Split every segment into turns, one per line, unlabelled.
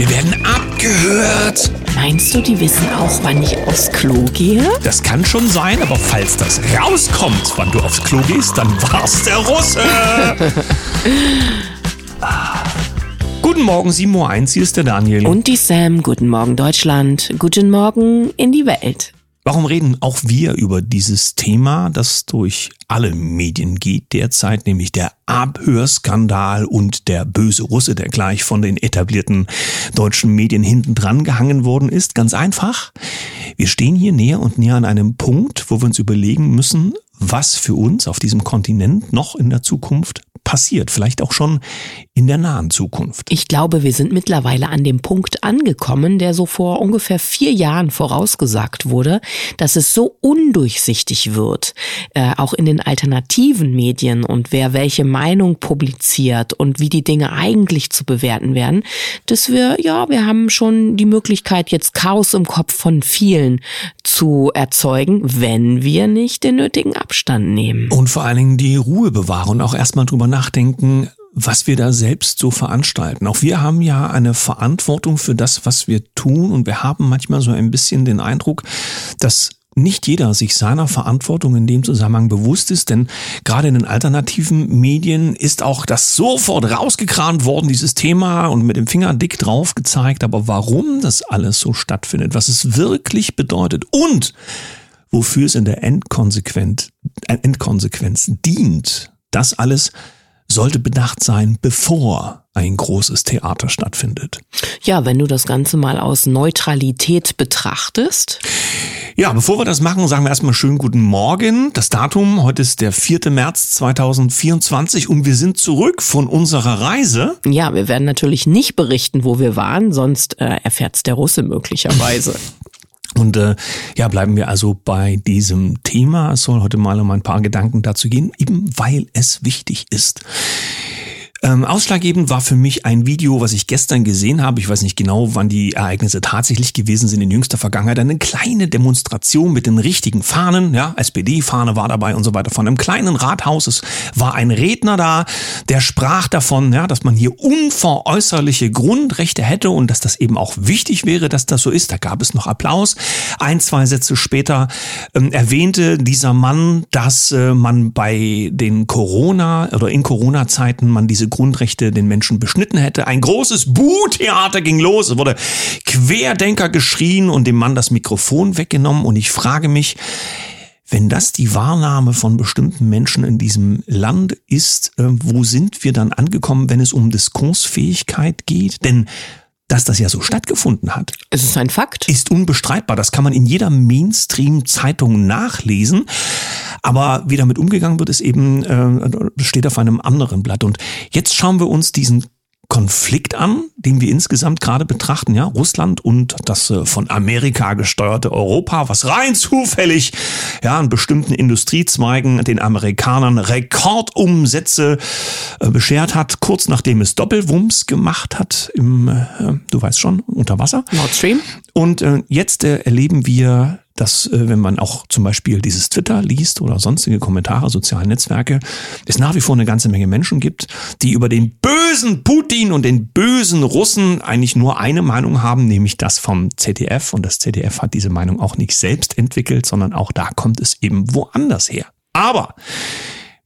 Wir werden abgehört.
Meinst du, die wissen auch, wann ich aufs Klo gehe?
Das kann schon sein, aber falls das rauskommt, wann du aufs Klo gehst, dann war's der Russe. Guten Morgen, 7.01 Uhr, hier ist der Daniel.
Und die Sam. Guten Morgen, Deutschland. Guten Morgen in die Welt.
Warum reden auch wir über dieses Thema, das durch alle Medien geht derzeit, nämlich der Abhörskandal und der böse Russe, der gleich von den etablierten deutschen Medien hinten dran gehangen worden ist? Ganz einfach. Wir stehen hier näher und näher an einem Punkt, wo wir uns überlegen müssen, was für uns auf diesem Kontinent noch in der Zukunft passiert, vielleicht auch schon in der nahen Zukunft.
Ich glaube, wir sind mittlerweile an dem Punkt angekommen, der so vor ungefähr vier Jahren vorausgesagt wurde, dass es so undurchsichtig wird, äh, auch in den alternativen Medien und wer welche Meinung publiziert und wie die Dinge eigentlich zu bewerten werden, dass wir, ja, wir haben schon die Möglichkeit, jetzt Chaos im Kopf von vielen zu erzeugen, wenn wir nicht den nötigen Abstand nehmen.
Und vor allen Dingen die Ruhe bewahren und auch erstmal drüber nachdenken, was wir da selbst so veranstalten. Auch wir haben ja eine Verantwortung für das, was wir tun. Und wir haben manchmal so ein bisschen den Eindruck, dass nicht jeder sich seiner Verantwortung in dem Zusammenhang bewusst ist, denn gerade in den alternativen Medien ist auch das sofort rausgekramt worden, dieses Thema und mit dem Finger dick drauf gezeigt, aber warum das alles so stattfindet, was es wirklich bedeutet und wofür es in der Endkonsequenz, äh, Endkonsequenz dient, das alles sollte bedacht sein, bevor ein großes Theater stattfindet.
Ja, wenn du das Ganze mal aus Neutralität betrachtest.
Ja, bevor wir das machen, sagen wir erstmal schönen guten Morgen. Das Datum, heute ist der 4. März 2024 und wir sind zurück von unserer Reise.
Ja, wir werden natürlich nicht berichten, wo wir waren, sonst äh, erfährt's der Russe möglicherweise.
Und äh, ja, bleiben wir also bei diesem Thema. Es soll heute mal um ein paar Gedanken dazu gehen, eben weil es wichtig ist. Ähm, ausschlaggebend war für mich ein Video, was ich gestern gesehen habe. Ich weiß nicht genau, wann die Ereignisse tatsächlich gewesen sind in jüngster Vergangenheit. Eine kleine Demonstration mit den richtigen Fahnen. Ja, SPD-Fahne war dabei und so weiter. Von einem kleinen Rathaus. Es war ein Redner da, der sprach davon, ja, dass man hier unveräußerliche Grundrechte hätte und dass das eben auch wichtig wäre, dass das so ist. Da gab es noch Applaus. Ein, zwei Sätze später ähm, erwähnte dieser Mann, dass äh, man bei den Corona oder in Corona-Zeiten man diese Grundrechte den Menschen beschnitten hätte. Ein großes Buh-Theater ging los. Es wurde Querdenker geschrien und dem Mann das Mikrofon weggenommen. Und ich frage mich, wenn das die Wahrnahme von bestimmten Menschen in diesem Land ist, äh, wo sind wir dann angekommen, wenn es um Diskursfähigkeit geht? Denn dass das ja so stattgefunden hat.
Es ist ein Fakt.
Ist unbestreitbar. Das kann man in jeder Mainstream-Zeitung nachlesen. Aber wie damit umgegangen wird, ist eben, äh, steht auf einem anderen Blatt. Und jetzt schauen wir uns diesen Konflikt an, den wir insgesamt gerade betrachten, ja, Russland und das äh, von Amerika gesteuerte Europa, was rein zufällig ja in bestimmten Industriezweigen den Amerikanern Rekordumsätze äh, beschert hat, kurz nachdem es Doppelwumms gemacht hat im, äh, du weißt schon, unter Wasser.
Nord Stream.
Und äh, jetzt äh, erleben wir dass äh, wenn man auch zum Beispiel dieses Twitter liest oder sonstige Kommentare, soziale Netzwerke, es nach wie vor eine ganze Menge Menschen gibt, die über den bösen Putin und den bösen Russen eigentlich nur eine Meinung haben, nämlich das vom ZDF. Und das ZDF hat diese Meinung auch nicht selbst entwickelt, sondern auch da kommt es eben woanders her. Aber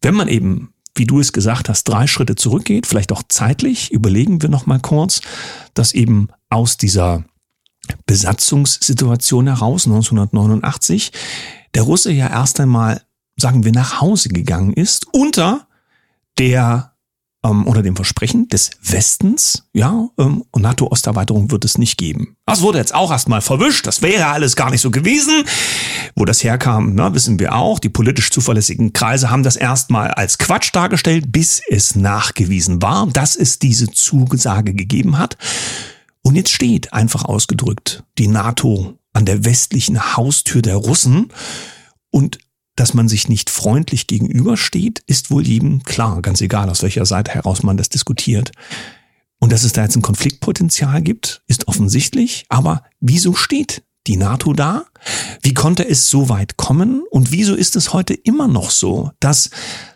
wenn man eben wie du es gesagt hast, drei Schritte zurückgeht, vielleicht auch zeitlich, überlegen wir noch mal kurz, dass eben aus dieser Besatzungssituation heraus 1989 der Russe ja erst einmal, sagen wir, nach Hause gegangen ist unter der ähm, unter dem Versprechen des Westens, ja, ähm, und NATO-Osterweiterung wird es nicht geben. Das wurde jetzt auch erstmal verwischt, das wäre alles gar nicht so gewesen. Wo das herkam, na, wissen wir auch. Die politisch zuverlässigen Kreise haben das erstmal als Quatsch dargestellt, bis es nachgewiesen war, dass es diese Zusage gegeben hat. Und jetzt steht, einfach ausgedrückt, die NATO an der westlichen Haustür der Russen und dass man sich nicht freundlich gegenübersteht, ist wohl jedem klar, ganz egal, aus welcher Seite heraus man das diskutiert. Und dass es da jetzt ein Konfliktpotenzial gibt, ist offensichtlich. Aber wieso steht die NATO da? Wie konnte es so weit kommen? Und wieso ist es heute immer noch so, dass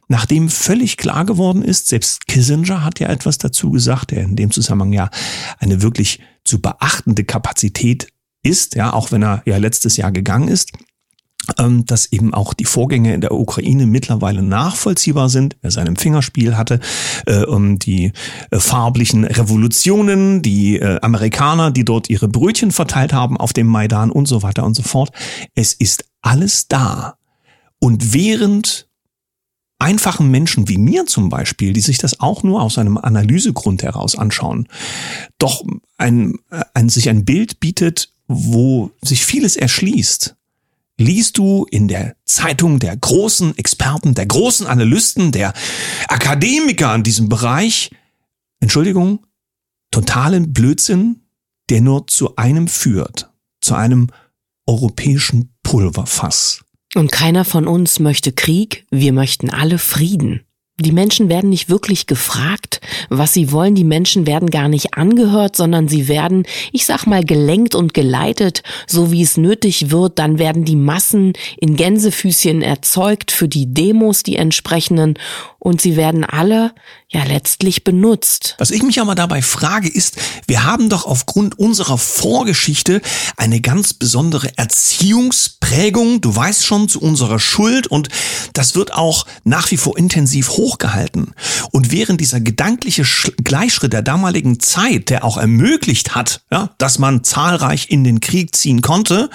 nachdem völlig klar geworden ist, selbst Kissinger hat ja etwas dazu gesagt, der in dem Zusammenhang ja eine wirklich zu beachtende Kapazität ist, ja, auch wenn er ja letztes Jahr gegangen ist ähm, dass eben auch die Vorgänge in der Ukraine mittlerweile nachvollziehbar sind. Wer seinem Fingerspiel hatte, äh, um die äh, farblichen Revolutionen, die äh, Amerikaner, die dort ihre Brötchen verteilt haben auf dem Maidan und so weiter und so fort. Es ist alles da. Und während einfachen Menschen wie mir zum Beispiel, die sich das auch nur aus einem Analysegrund heraus anschauen, doch ein, ein, sich ein Bild bietet, wo sich vieles erschließt, liest du in der Zeitung der großen Experten, der großen Analysten, der Akademiker in diesem Bereich, Entschuldigung, totalen Blödsinn, der nur zu einem führt, zu einem europäischen Pulverfass.
Und keiner von uns möchte Krieg, wir möchten alle Frieden. Die Menschen werden nicht wirklich gefragt, was sie wollen. Die Menschen werden gar nicht angehört, sondern sie werden, ich sag mal, gelenkt und geleitet, so wie es nötig wird. Dann werden die Massen in Gänsefüßchen erzeugt für die Demos, die entsprechenden und sie werden alle ja letztlich benutzt.
Was ich mich aber dabei frage ist, wir haben doch aufgrund unserer Vorgeschichte eine ganz besondere Erziehungsprägung, du weißt schon, zu unserer Schuld und das wird auch nach wie vor intensiv hochgehalten. Und während dieser gedankliche Gleichschritt der damaligen Zeit, der auch ermöglicht hat, ja, dass man zahlreich in den Krieg ziehen konnte,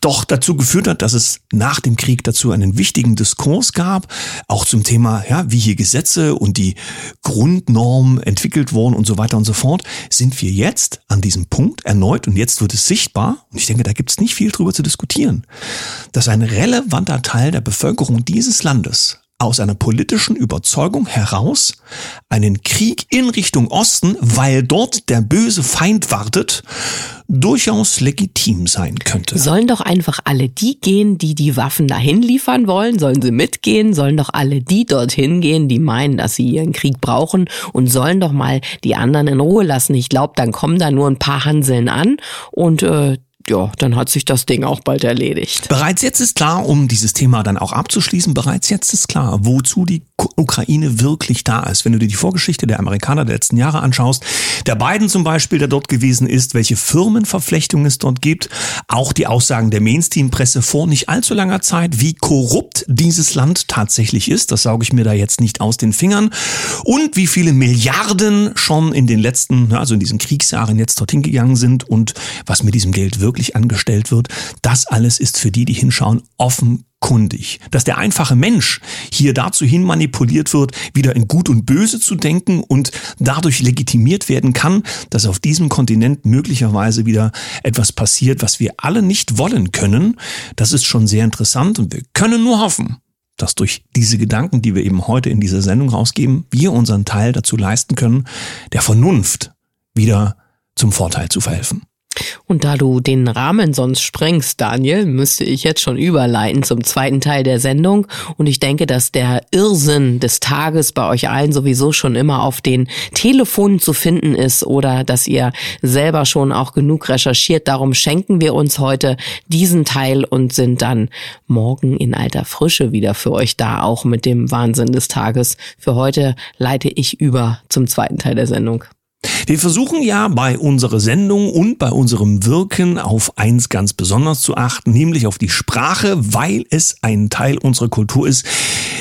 doch dazu geführt hat, dass es nach dem Krieg dazu einen wichtigen Diskurs gab, auch zum Thema, ja, wie hier Gesetze und die Grundnormen entwickelt wurden und so weiter und so fort, sind wir jetzt an diesem Punkt erneut und jetzt wird es sichtbar, und ich denke, da gibt es nicht viel drüber zu diskutieren, dass ein relevanter Teil der Bevölkerung dieses Landes aus einer politischen Überzeugung heraus einen Krieg in Richtung Osten, weil dort der böse Feind wartet, durchaus legitim sein könnte.
Sollen doch einfach alle die gehen, die die Waffen dahin liefern wollen? Sollen sie mitgehen? Sollen doch alle die dorthin gehen, die meinen, dass sie ihren Krieg brauchen? Und sollen doch mal die anderen in Ruhe lassen? Ich glaube, dann kommen da nur ein paar Hanseln an und äh, ja, dann hat sich das Ding auch bald erledigt.
Bereits jetzt ist klar, um dieses Thema dann auch abzuschließen, bereits jetzt ist klar, wozu die Ukraine wirklich da ist. Wenn du dir die Vorgeschichte der Amerikaner der letzten Jahre anschaust, der Biden zum Beispiel, der dort gewesen ist, welche Firmenverflechtungen es dort gibt, auch die Aussagen der Mainstream-Presse vor nicht allzu langer Zeit, wie korrupt dieses Land tatsächlich ist, das sauge ich mir da jetzt nicht aus den Fingern, und wie viele Milliarden schon in den letzten, also in diesen Kriegsjahren jetzt dorthin gegangen sind und was mit diesem Geld wirklich wirklich angestellt wird, das alles ist für die, die hinschauen, offenkundig. Dass der einfache Mensch hier dazu hin manipuliert wird, wieder in Gut und Böse zu denken und dadurch legitimiert werden kann, dass auf diesem Kontinent möglicherweise wieder etwas passiert, was wir alle nicht wollen können, das ist schon sehr interessant und wir können nur hoffen, dass durch diese Gedanken, die wir eben heute in dieser Sendung rausgeben, wir unseren Teil dazu leisten können, der Vernunft wieder zum Vorteil zu verhelfen.
Und da du den Rahmen sonst sprengst, Daniel, müsste ich jetzt schon überleiten zum zweiten Teil der Sendung. Und ich denke, dass der Irrsinn des Tages bei euch allen sowieso schon immer auf den Telefonen zu finden ist oder dass ihr selber schon auch genug recherchiert. Darum schenken wir uns heute diesen Teil und sind dann morgen in alter Frische wieder für euch da, auch mit dem Wahnsinn des Tages. Für heute leite ich über zum zweiten Teil der Sendung.
Wir versuchen ja bei unserer Sendung und bei unserem Wirken auf eins ganz besonders zu achten, nämlich auf die Sprache, weil es ein Teil unserer Kultur ist,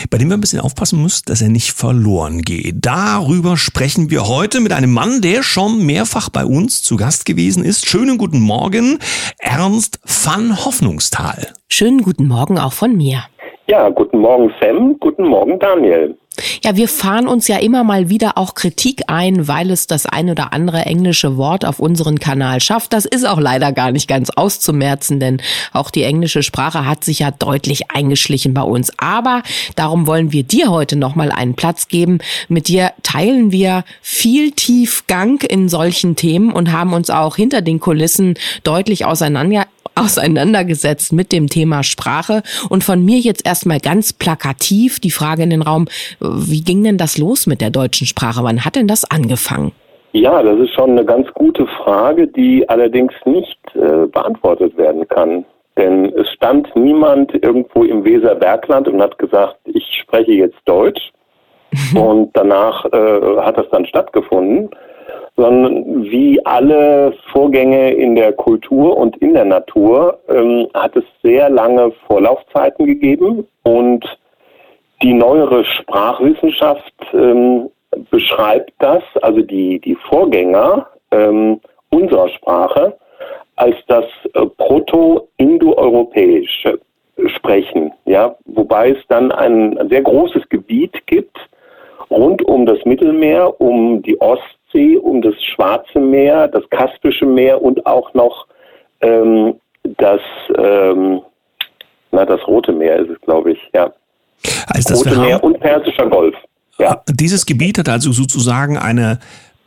bei dem wir ein bisschen aufpassen müssen, dass er nicht verloren geht. Darüber sprechen wir heute mit einem Mann, der schon mehrfach bei uns zu Gast gewesen ist. Schönen guten Morgen, Ernst van Hoffnungsthal.
Schönen guten Morgen auch von mir.
Ja, guten Morgen Sam, guten Morgen Daniel.
Ja, wir fahren uns ja immer mal wieder auch Kritik ein, weil es das ein oder andere englische Wort auf unseren Kanal schafft. Das ist auch leider gar nicht ganz auszumerzen, denn auch die englische Sprache hat sich ja deutlich eingeschlichen bei uns. Aber darum wollen wir dir heute nochmal einen Platz geben. Mit dir teilen wir viel Tiefgang in solchen Themen und haben uns auch hinter den Kulissen deutlich auseinander auseinandergesetzt mit dem Thema Sprache. Und von mir jetzt erstmal ganz plakativ die Frage in den Raum, wie ging denn das los mit der deutschen Sprache? Wann hat denn das angefangen?
Ja, das ist schon eine ganz gute Frage, die allerdings nicht äh, beantwortet werden kann. Denn es stand niemand irgendwo im Weserbergland und hat gesagt, ich spreche jetzt Deutsch. und danach äh, hat das dann stattgefunden, sondern wie alle Vorgänge in der Kultur und in der Natur ähm, hat es sehr lange Vorlaufzeiten gegeben und die neuere Sprachwissenschaft ähm, beschreibt das, also die, die Vorgänger ähm, unserer Sprache, als das äh, proto-indoeuropäische Sprechen, ja, wobei es dann ein, sehr großes Gebiet gibt rund um das Mittelmeer, um die Ostsee, um das Schwarze Meer, das Kaspische Meer und auch noch ähm, das, ähm, na, das Rote Meer ist es, glaube ich, ja.
Also das
Rote Meer und Persischer Golf. Ja.
Dieses Gebiet hat also sozusagen eine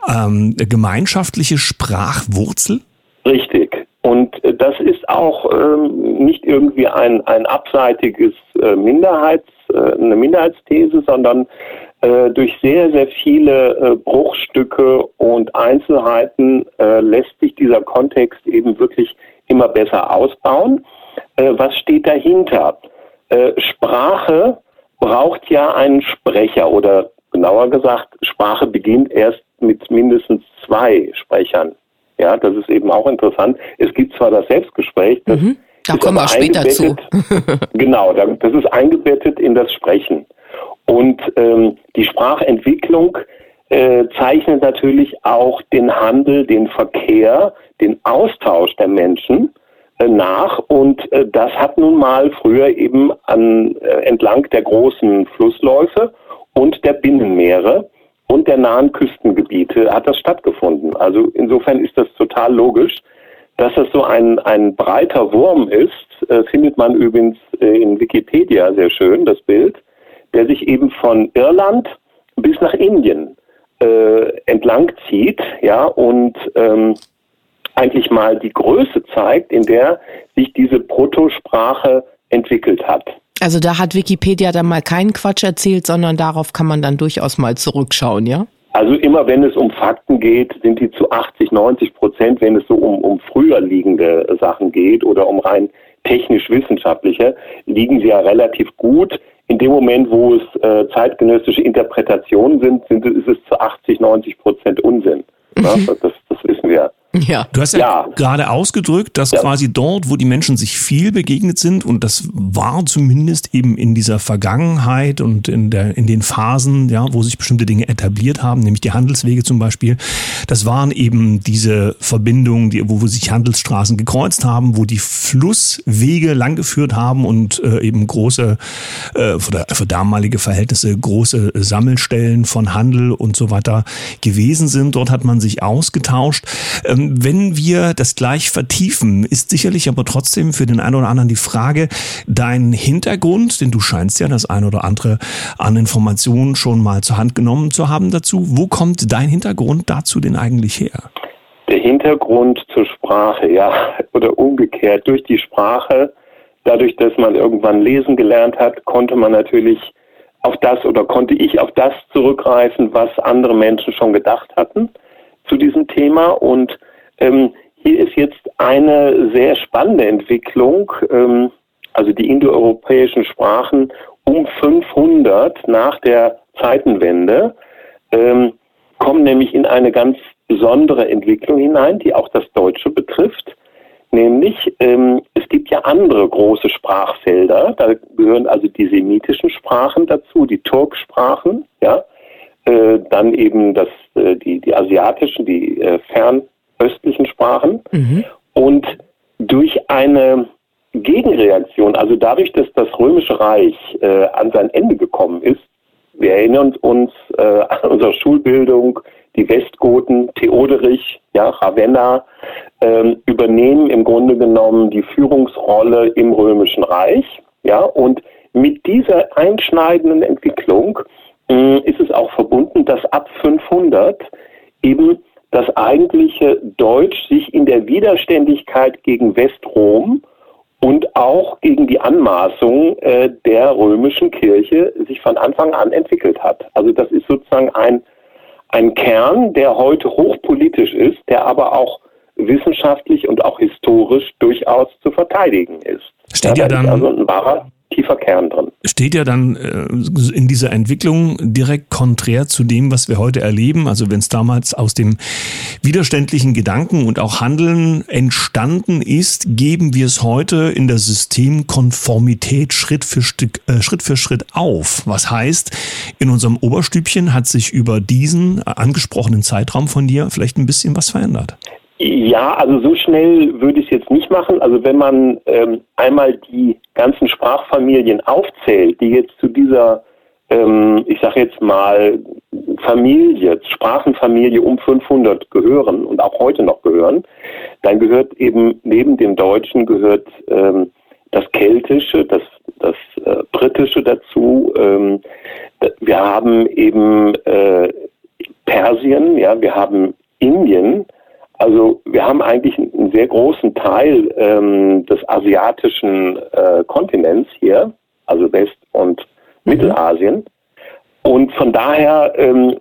ähm, gemeinschaftliche Sprachwurzel?
Richtig. Und äh, das ist auch ähm, nicht irgendwie ein, ein abseitiges äh, Minderheits, äh, eine Minderheitsthese, sondern durch sehr, sehr viele äh, Bruchstücke und Einzelheiten äh, lässt sich dieser Kontext eben wirklich immer besser ausbauen. was steht dahinter? Sprache braucht ja einen Sprecher oder genauer gesagt, Sprache beginnt erst mit mindestens zwei Sprechern. Ja, das ist eben auch interessant. Es gibt zwar das Selbstgespräch, das
mhm. da kommen wir später zu.
genau, das ist eingebettet in das Sprechen. Und ähm, die Sprachentwicklung äh, zeichnet natürlich auch den Handel, den Verkehr, den Austausch der Menschen äh, nach. Und äh, das hat nun mal früher eben an, äh, entlang der großen Flussläufe und der Binnenmeere und der nahen Küstengebiete hat das stattgefunden. Also insofern ist das total logisch. Dass das so ein, ein breiter Wurm ist, äh, findet man übrigens äh, in Wikipedia sehr schön, das Bild, der sich eben von Irland bis nach Indien äh, entlang zieht, ja, und ähm, eigentlich mal die Größe zeigt, in der sich diese Protosprache entwickelt hat.
Also da hat Wikipedia dann mal keinen Quatsch erzählt, sondern darauf kann man dann durchaus mal zurückschauen, ja?
Also immer wenn es um Fakten geht, sind die zu 80, 90 Prozent, wenn es so um, um früher liegende Sachen geht oder um rein technisch-wissenschaftliche, liegen sie ja relativ gut. In dem Moment, wo es äh, zeitgenössische Interpretationen sind, sind, ist es zu 80, 90 Prozent Unsinn. Mhm. Ja, das, das wissen wir.
Ja. Du hast ja, ja. gerade ausgedrückt, dass ja. quasi dort, wo die Menschen sich viel begegnet sind, und das war zumindest eben in dieser Vergangenheit und in, der, in den Phasen, ja, wo sich bestimmte Dinge etabliert haben, nämlich die Handelswege zum Beispiel, das waren eben diese Verbindungen, die, wo, wo sich Handelsstraßen gekreuzt haben, wo die Flusswege langgeführt haben und äh, eben große, äh, für, für damalige Verhältnisse, große Sammelstellen von Handel und so weiter gewesen sind. Dort hat man sich ausgetauscht. Ähm, wenn wir das gleich vertiefen, ist sicherlich aber trotzdem für den einen oder anderen die Frage, dein Hintergrund, denn du scheinst ja das ein oder andere an Informationen schon mal zur Hand genommen zu haben dazu. Wo kommt dein Hintergrund dazu denn eigentlich her?
Der Hintergrund zur Sprache, ja, oder umgekehrt, durch die Sprache, dadurch, dass man irgendwann lesen gelernt hat, konnte man natürlich auf das oder konnte ich auf das zurückgreifen, was andere Menschen schon gedacht hatten zu diesem Thema und ähm, hier ist jetzt eine sehr spannende Entwicklung, ähm, also die indoeuropäischen Sprachen um 500 nach der Zeitenwende ähm, kommen nämlich in eine ganz besondere Entwicklung hinein, die auch das Deutsche betrifft. Nämlich, ähm, es gibt ja andere große Sprachfelder, da gehören also die semitischen Sprachen dazu, die Turksprachen, ja, äh, dann eben das, äh, die, die asiatischen, die äh, fern östlichen Sprachen. Mhm. Und durch eine Gegenreaktion, also dadurch, dass das Römische Reich äh, an sein Ende gekommen ist, wir erinnern uns äh, an unsere Schulbildung, die Westgoten, Theoderich, ja, Ravenna, äh, übernehmen im Grunde genommen die Führungsrolle im Römischen Reich. Ja, und mit dieser einschneidenden Entwicklung ist es auch verbunden, dass ab 500 eben das eigentliche Deutsch sich in der Widerständigkeit gegen Westrom und auch gegen die Anmaßung äh, der römischen Kirche sich von Anfang an entwickelt hat. Also das ist sozusagen ein, ein Kern, der heute hochpolitisch ist, der aber auch wissenschaftlich und auch historisch durchaus zu verteidigen ist.
Steht ja, ja dann
also ein wahrer tiefer Kern drin.
Steht ja dann äh, in dieser Entwicklung direkt konträr zu dem, was wir heute erleben. Also wenn es damals aus dem widerständlichen Gedanken und auch Handeln entstanden ist, geben wir es heute in der Systemkonformität Schritt für Stück, äh, Schritt für Schritt auf. Was heißt, in unserem Oberstübchen hat sich über diesen angesprochenen Zeitraum von dir vielleicht ein bisschen was verändert.
Ja, also so schnell würde ich es jetzt nicht machen. Also wenn man ähm, einmal die ganzen Sprachfamilien aufzählt, die jetzt zu dieser, ähm, ich sage jetzt mal, Familie, Sprachenfamilie um 500 gehören und auch heute noch gehören, dann gehört eben neben dem Deutschen gehört ähm, das Keltische, das, das äh, Britische dazu. Ähm, wir haben eben äh, Persien, ja, wir haben Indien, also wir haben eigentlich einen sehr großen Teil ähm, des asiatischen äh, Kontinents hier, also West- und mhm. Mittelasien. Und von daher ähm,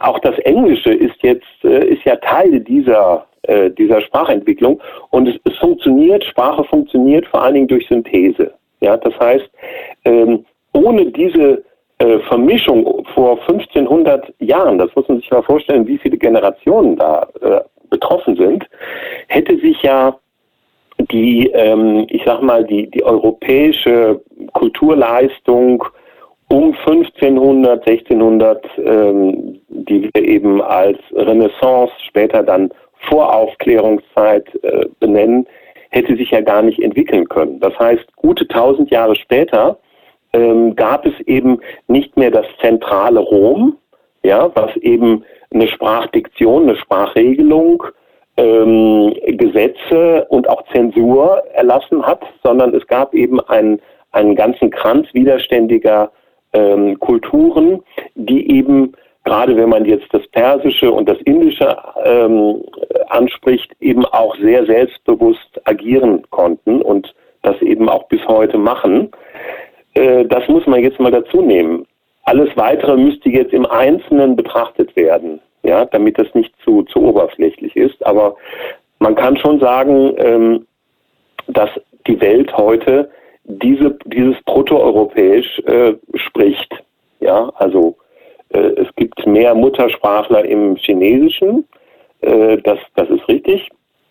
auch das Englische ist jetzt äh, ist ja Teil dieser äh, dieser Sprachentwicklung und es, es, funktioniert. Sprache funktioniert vor allen Dingen durch Synthese. Ja, das heißt, ähm, ohne diese äh, Vermischung vor 1500 Jahren, das muss man sich mal vorstellen, wie viele Generationen da äh, betroffen sind, hätte sich ja die, ähm, ich sag mal, die, die europäische Kulturleistung um 1500, 1600, ähm, die wir eben als Renaissance, später dann Voraufklärungszeit äh, benennen, hätte sich ja gar nicht entwickeln können. Das heißt, gute tausend Jahre später ähm, gab es eben nicht mehr das zentrale Rom, ja, was eben eine Sprachdiktion, eine Sprachregelung, ähm, Gesetze und auch Zensur erlassen hat, sondern es gab eben einen, einen ganzen Kranz widerständiger ähm, Kulturen, die eben, gerade wenn man jetzt das Persische und das Indische ähm, anspricht, eben auch sehr selbstbewusst agieren konnten und das eben auch bis heute machen. Äh, das muss man jetzt mal dazu nehmen. Alles weitere müsste jetzt im Einzelnen betrachtet werden, ja, damit das nicht zu, zu oberflächlich ist. Aber man kann schon sagen, ähm, dass die Welt heute diese, dieses Protoeuropäisch äh, spricht. Ja, also äh, es gibt mehr Muttersprachler im Chinesischen, äh, das, das ist richtig.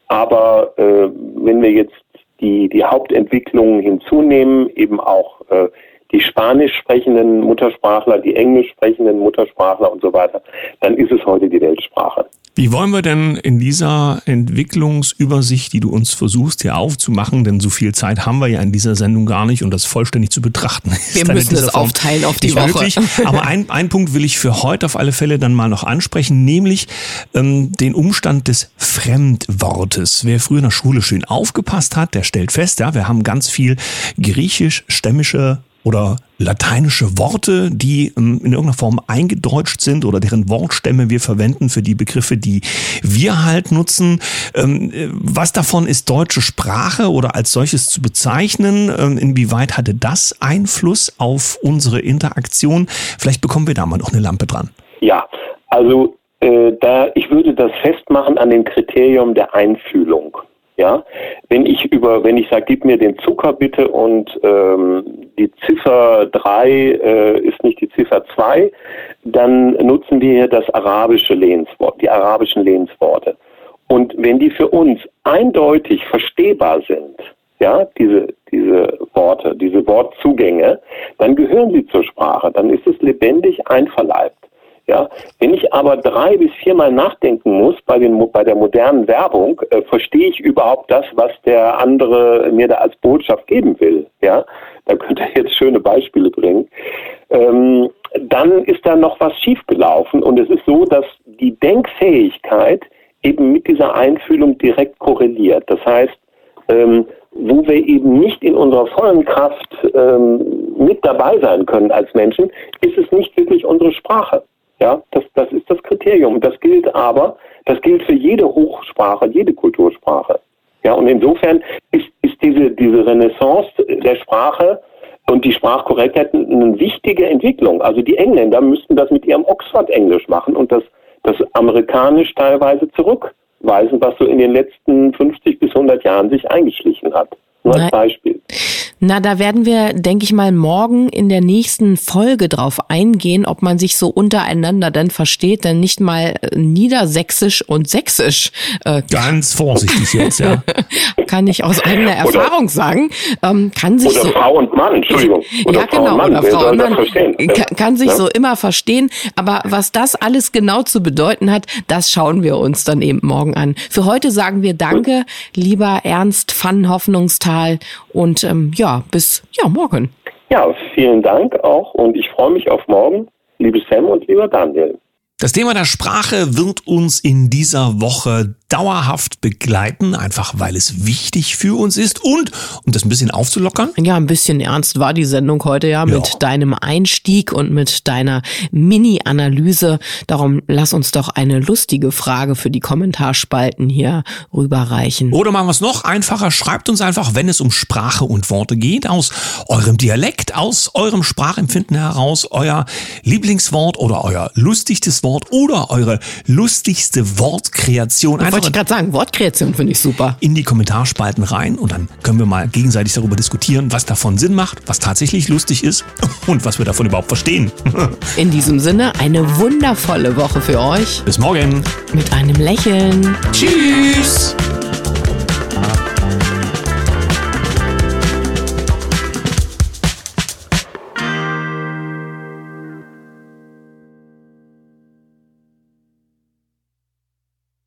Aber äh, wenn wir jetzt die, die Hauptentwicklungen hinzunehmen, eben auch äh, die Spanisch sprechenden Muttersprachler, die Englisch sprechenden Muttersprachler und so weiter, dann ist es heute die Weltsprache.
Wie wollen wir denn in dieser Entwicklungsübersicht, die du uns versuchst hier aufzumachen, denn so viel Zeit haben wir ja in dieser Sendung gar nicht, um das vollständig zu betrachten.
Wir müssen es aufteilen auf die Woche. Möglich.
Aber ein, ein Punkt will ich für heute auf alle Fälle dann mal noch ansprechen, nämlich ähm, den Umstand des Fremdwortes. Wer früher in der Schule schön aufgepasst hat, der stellt fest, ja, wir haben ganz viel griechisch-stämmische oder lateinische Worte, die ähm, in irgendeiner Form eingedeutscht sind oder deren Wortstämme wir verwenden für die Begriffe, die wir halt nutzen. Ähm, äh, was davon ist deutsche Sprache oder als solches zu bezeichnen? Ähm, inwieweit hatte das Einfluss auf unsere Interaktion? Vielleicht bekommen wir da mal noch eine Lampe dran.
Ja, also äh, da ich würde das festmachen an dem Kriterium der Einfühlung. Ja, wenn ich über, wenn ich sage, gib mir den Zucker bitte und ähm, die Ziffer 3 äh, ist nicht die Ziffer 2, dann nutzen wir hier das arabische Lehnswort, die arabischen Lehnsworte. Und wenn die für uns eindeutig verstehbar sind, ja, diese, diese Worte, diese Wortzugänge, dann gehören sie zur Sprache, dann ist es lebendig einverleibt. Ja, wenn ich aber drei bis viermal nachdenken muss bei, den, bei der modernen Werbung, äh, verstehe ich überhaupt das, was der andere mir da als Botschaft geben will. Ja, da könnte er jetzt schöne Beispiele bringen. Ähm, dann ist da noch was schiefgelaufen und es ist so, dass die Denkfähigkeit eben mit dieser Einfühlung direkt korreliert. Das heißt, ähm, wo wir eben nicht in unserer vollen Kraft ähm, mit dabei sein können als Menschen, ist es nicht wirklich unsere Sprache. Ja, das, das ist das Kriterium. Das gilt aber, das gilt für jede Hochsprache, jede Kultursprache. Ja, und insofern ist, ist diese, diese Renaissance der Sprache und die Sprachkorrektheit eine wichtige Entwicklung. Also die Engländer müssten das mit ihrem Oxford-Englisch machen und das, das amerikanisch teilweise zurückweisen, was so in den letzten 50 bis 100 Jahren sich eingeschlichen hat. Nur als Beispiel.
Na, da werden wir, denke ich mal, morgen in der nächsten Folge drauf eingehen, ob man sich so untereinander dann versteht, denn nicht mal äh, Niedersächsisch und Sächsisch.
Äh, Ganz vorsichtig jetzt, ja.
kann ich aus eigener Erfahrung sagen. Ähm, kann sich
oder
so,
Frau und Mann, Entschuldigung.
Oder ja, genau, Mann, oder Frau und Mann. Kann, kann sich ja? so immer verstehen. Aber was das alles genau zu bedeuten hat, das schauen wir uns dann eben morgen an. Für heute sagen wir Danke, lieber Ernst van Hoffnungstal und ähm, ja, bis ja, morgen.
Ja, vielen Dank auch und ich freue mich auf morgen, liebe Sam und lieber Daniel.
Das Thema der Sprache wird uns in dieser Woche dauerhaft begleiten, einfach weil es wichtig für uns ist und um das ein bisschen aufzulockern.
Ja, ein bisschen ernst war die Sendung heute ja mit ja. deinem Einstieg und mit deiner Mini-Analyse. Darum lass uns doch eine lustige Frage für die Kommentarspalten hier rüberreichen.
Oder machen wir es noch einfacher. Schreibt uns einfach, wenn es um Sprache und Worte geht, aus eurem Dialekt, aus eurem Sprachempfinden heraus, euer Lieblingswort oder euer lustigstes Wort oder eure lustigste Wortkreation.
Einfach wollte ich gerade sagen, Wortkreation finde ich super.
In die Kommentarspalten rein und dann können wir mal gegenseitig darüber diskutieren, was davon Sinn macht, was tatsächlich lustig ist und was wir davon überhaupt verstehen.
In diesem Sinne eine wundervolle Woche für euch.
Bis morgen.
Mit einem Lächeln.
Tschüss.